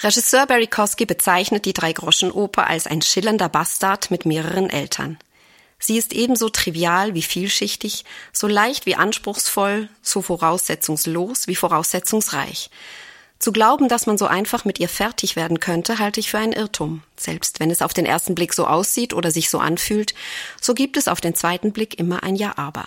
Regisseur Barry Kosky bezeichnet die Dreigroschenoper als ein schillernder Bastard mit mehreren Eltern. Sie ist ebenso trivial wie vielschichtig, so leicht wie anspruchsvoll, so voraussetzungslos wie voraussetzungsreich. Zu glauben, dass man so einfach mit ihr fertig werden könnte, halte ich für einen Irrtum. Selbst wenn es auf den ersten Blick so aussieht oder sich so anfühlt, so gibt es auf den zweiten Blick immer ein Ja-Aber.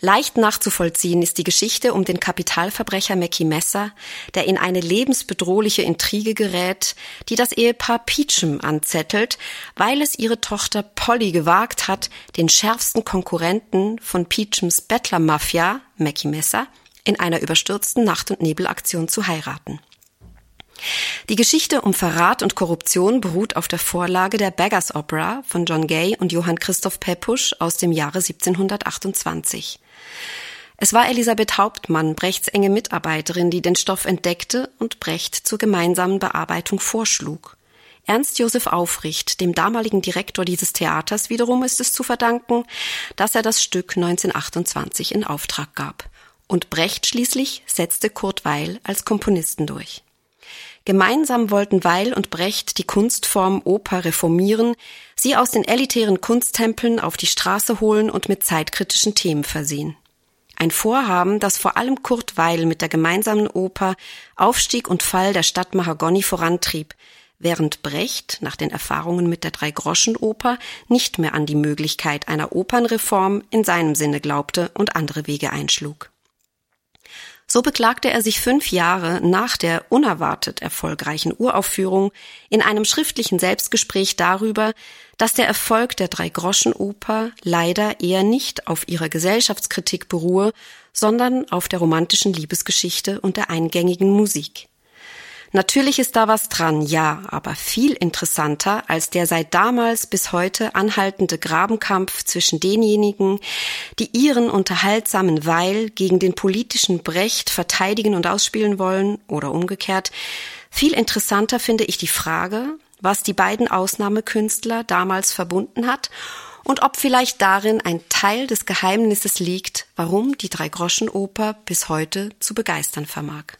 Leicht nachzuvollziehen ist die Geschichte um den Kapitalverbrecher Mackie Messer, der in eine lebensbedrohliche Intrige gerät, die das Ehepaar Peachum anzettelt, weil es ihre Tochter Polly gewagt hat, den schärfsten Konkurrenten von Peachums Bettlermafia, Mackie Messer, in einer überstürzten Nacht- und Nebelaktion zu heiraten. Die Geschichte um Verrat und Korruption beruht auf der Vorlage der Beggars Opera von John Gay und Johann Christoph Pepusch aus dem Jahre 1728. Es war Elisabeth Hauptmann, Brechts enge Mitarbeiterin, die den Stoff entdeckte und Brecht zur gemeinsamen Bearbeitung vorschlug. Ernst Josef Aufricht, dem damaligen Direktor dieses Theaters, wiederum ist es zu verdanken, dass er das Stück 1928 in Auftrag gab. Und Brecht schließlich setzte Kurt Weil als Komponisten durch. Gemeinsam wollten Weil und Brecht die Kunstform Oper reformieren, sie aus den elitären Kunsttempeln auf die Straße holen und mit zeitkritischen Themen versehen. Ein Vorhaben, das vor allem Kurt Weil mit der gemeinsamen Oper Aufstieg und Fall der Stadt Mahagoni vorantrieb, während Brecht nach den Erfahrungen mit der Dreigroschenoper nicht mehr an die Möglichkeit einer Opernreform in seinem Sinne glaubte und andere Wege einschlug. So beklagte er sich fünf Jahre nach der unerwartet erfolgreichen Uraufführung in einem schriftlichen Selbstgespräch darüber, dass der Erfolg der Dreigroschenoper leider eher nicht auf ihrer Gesellschaftskritik beruhe, sondern auf der romantischen Liebesgeschichte und der eingängigen Musik. Natürlich ist da was dran, ja, aber viel interessanter als der seit damals bis heute anhaltende Grabenkampf zwischen denjenigen, die ihren unterhaltsamen Weil gegen den politischen Brecht verteidigen und ausspielen wollen oder umgekehrt. Viel interessanter finde ich die Frage, was die beiden Ausnahmekünstler damals verbunden hat und ob vielleicht darin ein Teil des Geheimnisses liegt, warum die Dreigroschenoper bis heute zu begeistern vermag.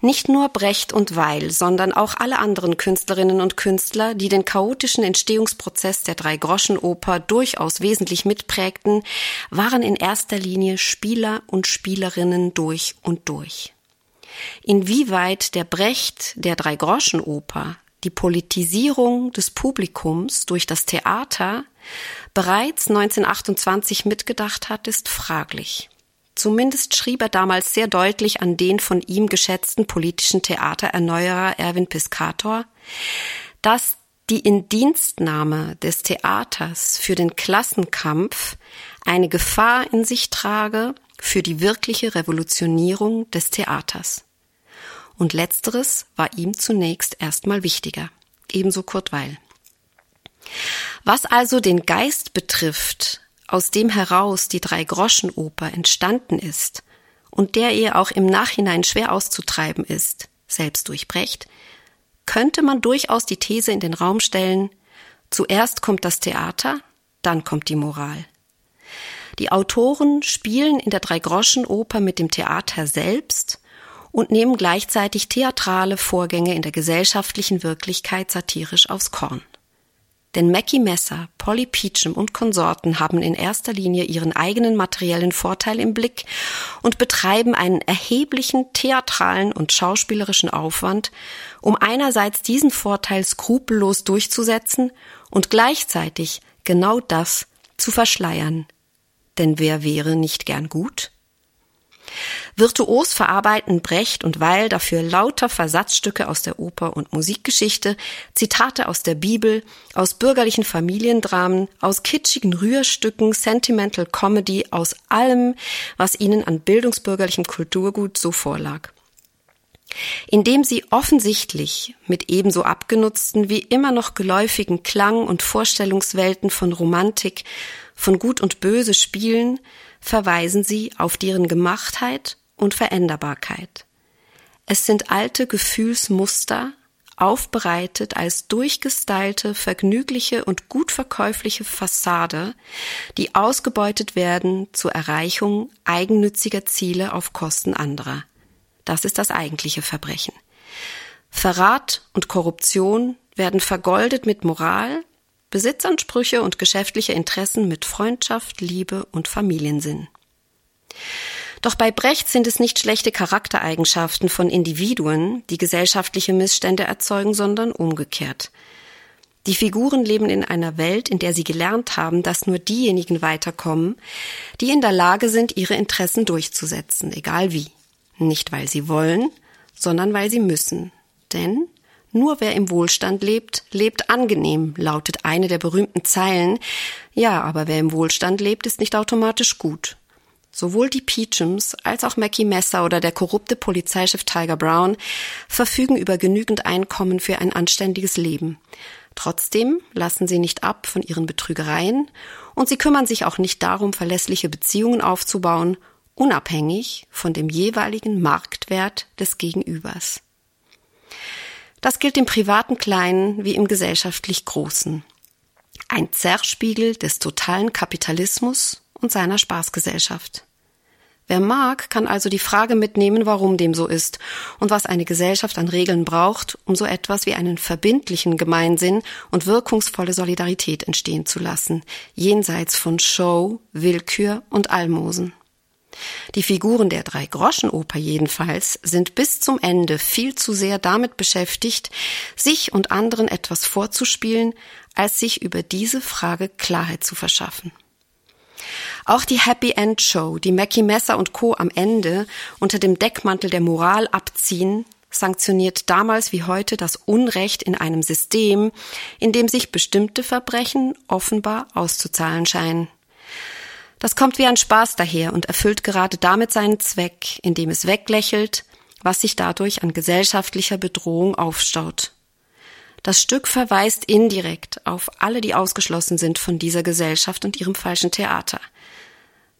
Nicht nur Brecht und Weil, sondern auch alle anderen Künstlerinnen und Künstler, die den chaotischen Entstehungsprozess der Dreigroschenoper durchaus wesentlich mitprägten, waren in erster Linie Spieler und Spielerinnen durch und durch. Inwieweit der Brecht der Dreigroschenoper die Politisierung des Publikums durch das Theater bereits 1928 mitgedacht hat, ist fraglich. Zumindest schrieb er damals sehr deutlich an den von ihm geschätzten politischen Theatererneuerer Erwin Piscator, dass die Indienstnahme des Theaters für den Klassenkampf eine Gefahr in sich trage für die wirkliche Revolutionierung des Theaters. Und letzteres war ihm zunächst erstmal wichtiger. Ebenso Kurt Weil. Was also den Geist betrifft, aus dem heraus die Drei-Groschen-Oper entstanden ist und der ihr auch im Nachhinein schwer auszutreiben ist, selbst durch Brecht, könnte man durchaus die These in den Raum stellen, zuerst kommt das Theater, dann kommt die Moral. Die Autoren spielen in der Drei-Groschen-Oper mit dem Theater selbst und nehmen gleichzeitig theatrale Vorgänge in der gesellschaftlichen Wirklichkeit satirisch aufs Korn. Denn Mackie Messer, Polly Peachum und Konsorten haben in erster Linie ihren eigenen materiellen Vorteil im Blick und betreiben einen erheblichen theatralen und schauspielerischen Aufwand, um einerseits diesen Vorteil skrupellos durchzusetzen und gleichzeitig genau das zu verschleiern. Denn wer wäre nicht gern gut? Virtuos verarbeiten Brecht und Weil dafür lauter Versatzstücke aus der Oper- und Musikgeschichte, Zitate aus der Bibel, aus bürgerlichen Familiendramen, aus kitschigen Rührstücken, Sentimental Comedy, aus allem, was ihnen an bildungsbürgerlichem Kulturgut so vorlag. Indem sie offensichtlich mit ebenso abgenutzten wie immer noch geläufigen Klang- und Vorstellungswelten von Romantik, von Gut und Böse spielen, verweisen sie auf deren Gemachtheit und Veränderbarkeit. Es sind alte Gefühlsmuster, aufbereitet als durchgestylte, vergnügliche und gut verkäufliche Fassade, die ausgebeutet werden zur Erreichung eigennütziger Ziele auf Kosten anderer. Das ist das eigentliche Verbrechen. Verrat und Korruption werden vergoldet mit Moral, Besitzansprüche und geschäftliche Interessen mit Freundschaft, Liebe und Familiensinn. Doch bei Brecht sind es nicht schlechte Charaktereigenschaften von Individuen, die gesellschaftliche Missstände erzeugen, sondern umgekehrt. Die Figuren leben in einer Welt, in der sie gelernt haben, dass nur diejenigen weiterkommen, die in der Lage sind, ihre Interessen durchzusetzen, egal wie. Nicht weil sie wollen, sondern weil sie müssen. Denn nur wer im Wohlstand lebt, lebt angenehm, lautet eine der berühmten Zeilen. Ja, aber wer im Wohlstand lebt, ist nicht automatisch gut. Sowohl die Peachums als auch Mackie Messer oder der korrupte Polizeichef Tiger Brown verfügen über genügend Einkommen für ein anständiges Leben. Trotzdem lassen sie nicht ab von ihren Betrügereien und sie kümmern sich auch nicht darum, verlässliche Beziehungen aufzubauen, unabhängig von dem jeweiligen Marktwert des Gegenübers. Das gilt im privaten Kleinen wie im gesellschaftlich Großen. Ein Zerrspiegel des totalen Kapitalismus und seiner Spaßgesellschaft. Wer mag, kann also die Frage mitnehmen, warum dem so ist und was eine Gesellschaft an Regeln braucht, um so etwas wie einen verbindlichen Gemeinsinn und wirkungsvolle Solidarität entstehen zu lassen, jenseits von Show, Willkür und Almosen. Die Figuren der Drei-Groschen-Oper jedenfalls sind bis zum Ende viel zu sehr damit beschäftigt, sich und anderen etwas vorzuspielen, als sich über diese Frage Klarheit zu verschaffen. Auch die Happy End Show, die Mackie Messer und Co. am Ende unter dem Deckmantel der Moral abziehen, sanktioniert damals wie heute das Unrecht in einem System, in dem sich bestimmte Verbrechen offenbar auszuzahlen scheinen. Das kommt wie ein Spaß daher und erfüllt gerade damit seinen Zweck, indem es weglächelt, was sich dadurch an gesellschaftlicher Bedrohung aufstaut. Das Stück verweist indirekt auf alle, die ausgeschlossen sind von dieser Gesellschaft und ihrem falschen Theater.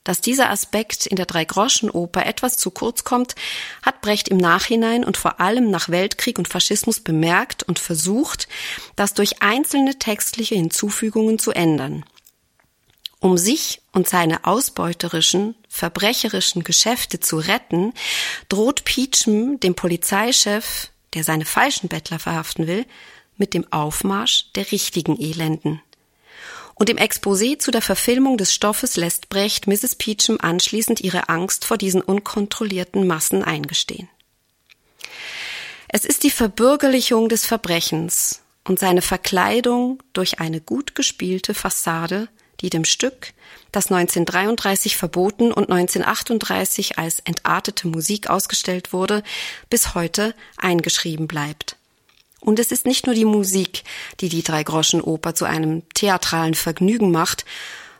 Dass dieser Aspekt in der Dreigroschenoper etwas zu kurz kommt, hat Brecht im Nachhinein und vor allem nach Weltkrieg und Faschismus bemerkt und versucht, das durch einzelne textliche Hinzufügungen zu ändern. Um sich und seine ausbeuterischen, verbrecherischen Geschäfte zu retten, droht Peachum dem Polizeichef, der seine falschen Bettler verhaften will, mit dem Aufmarsch der richtigen Elenden. Und im Exposé zu der Verfilmung des Stoffes lässt Brecht Mrs. Peachum anschließend ihre Angst vor diesen unkontrollierten Massen eingestehen. Es ist die Verbürgerlichung des Verbrechens und seine Verkleidung durch eine gut gespielte Fassade, die dem Stück, das 1933 verboten und 1938 als entartete Musik ausgestellt wurde, bis heute eingeschrieben bleibt. Und es ist nicht nur die Musik, die die Dreigroschenoper zu einem theatralen Vergnügen macht,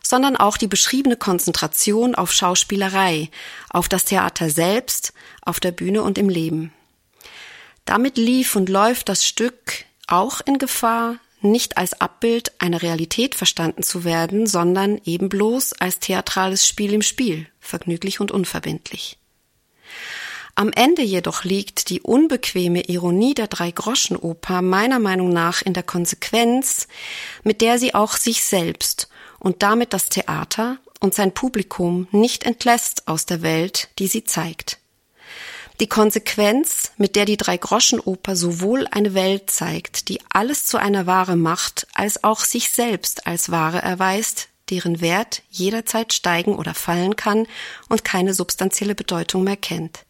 sondern auch die beschriebene Konzentration auf Schauspielerei, auf das Theater selbst, auf der Bühne und im Leben. Damit lief und läuft das Stück auch in Gefahr, nicht als Abbild einer Realität verstanden zu werden, sondern eben bloß als theatrales Spiel im Spiel, vergnüglich und unverbindlich. Am Ende jedoch liegt die unbequeme Ironie der Drei-Groschen-Oper meiner Meinung nach in der Konsequenz, mit der sie auch sich selbst und damit das Theater und sein Publikum nicht entlässt aus der Welt, die sie zeigt. Die Konsequenz, mit der die Drei-Groschen-Oper sowohl eine Welt zeigt, die alles zu einer Ware macht, als auch sich selbst als Ware erweist, deren Wert jederzeit steigen oder fallen kann und keine substanzielle Bedeutung mehr kennt.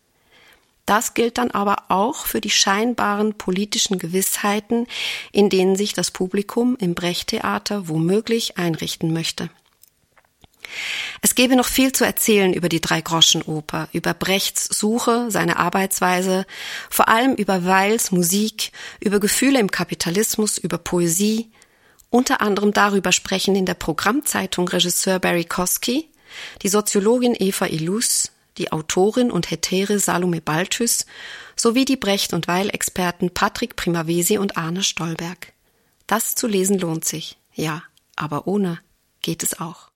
Das gilt dann aber auch für die scheinbaren politischen Gewissheiten, in denen sich das Publikum im Brechttheater womöglich einrichten möchte. Es gäbe noch viel zu erzählen über die Drei-Groschen-Oper, über Brechts Suche, seine Arbeitsweise, vor allem über Weils Musik, über Gefühle im Kapitalismus, über Poesie, unter anderem darüber sprechen in der Programmzeitung Regisseur Barry Kosky, die Soziologin Eva Illus, die Autorin und Hetäre Salome Balthus sowie die Brecht- und Weil-Experten Patrick Primavesi und Arne Stolberg. Das zu lesen lohnt sich, ja, aber ohne geht es auch.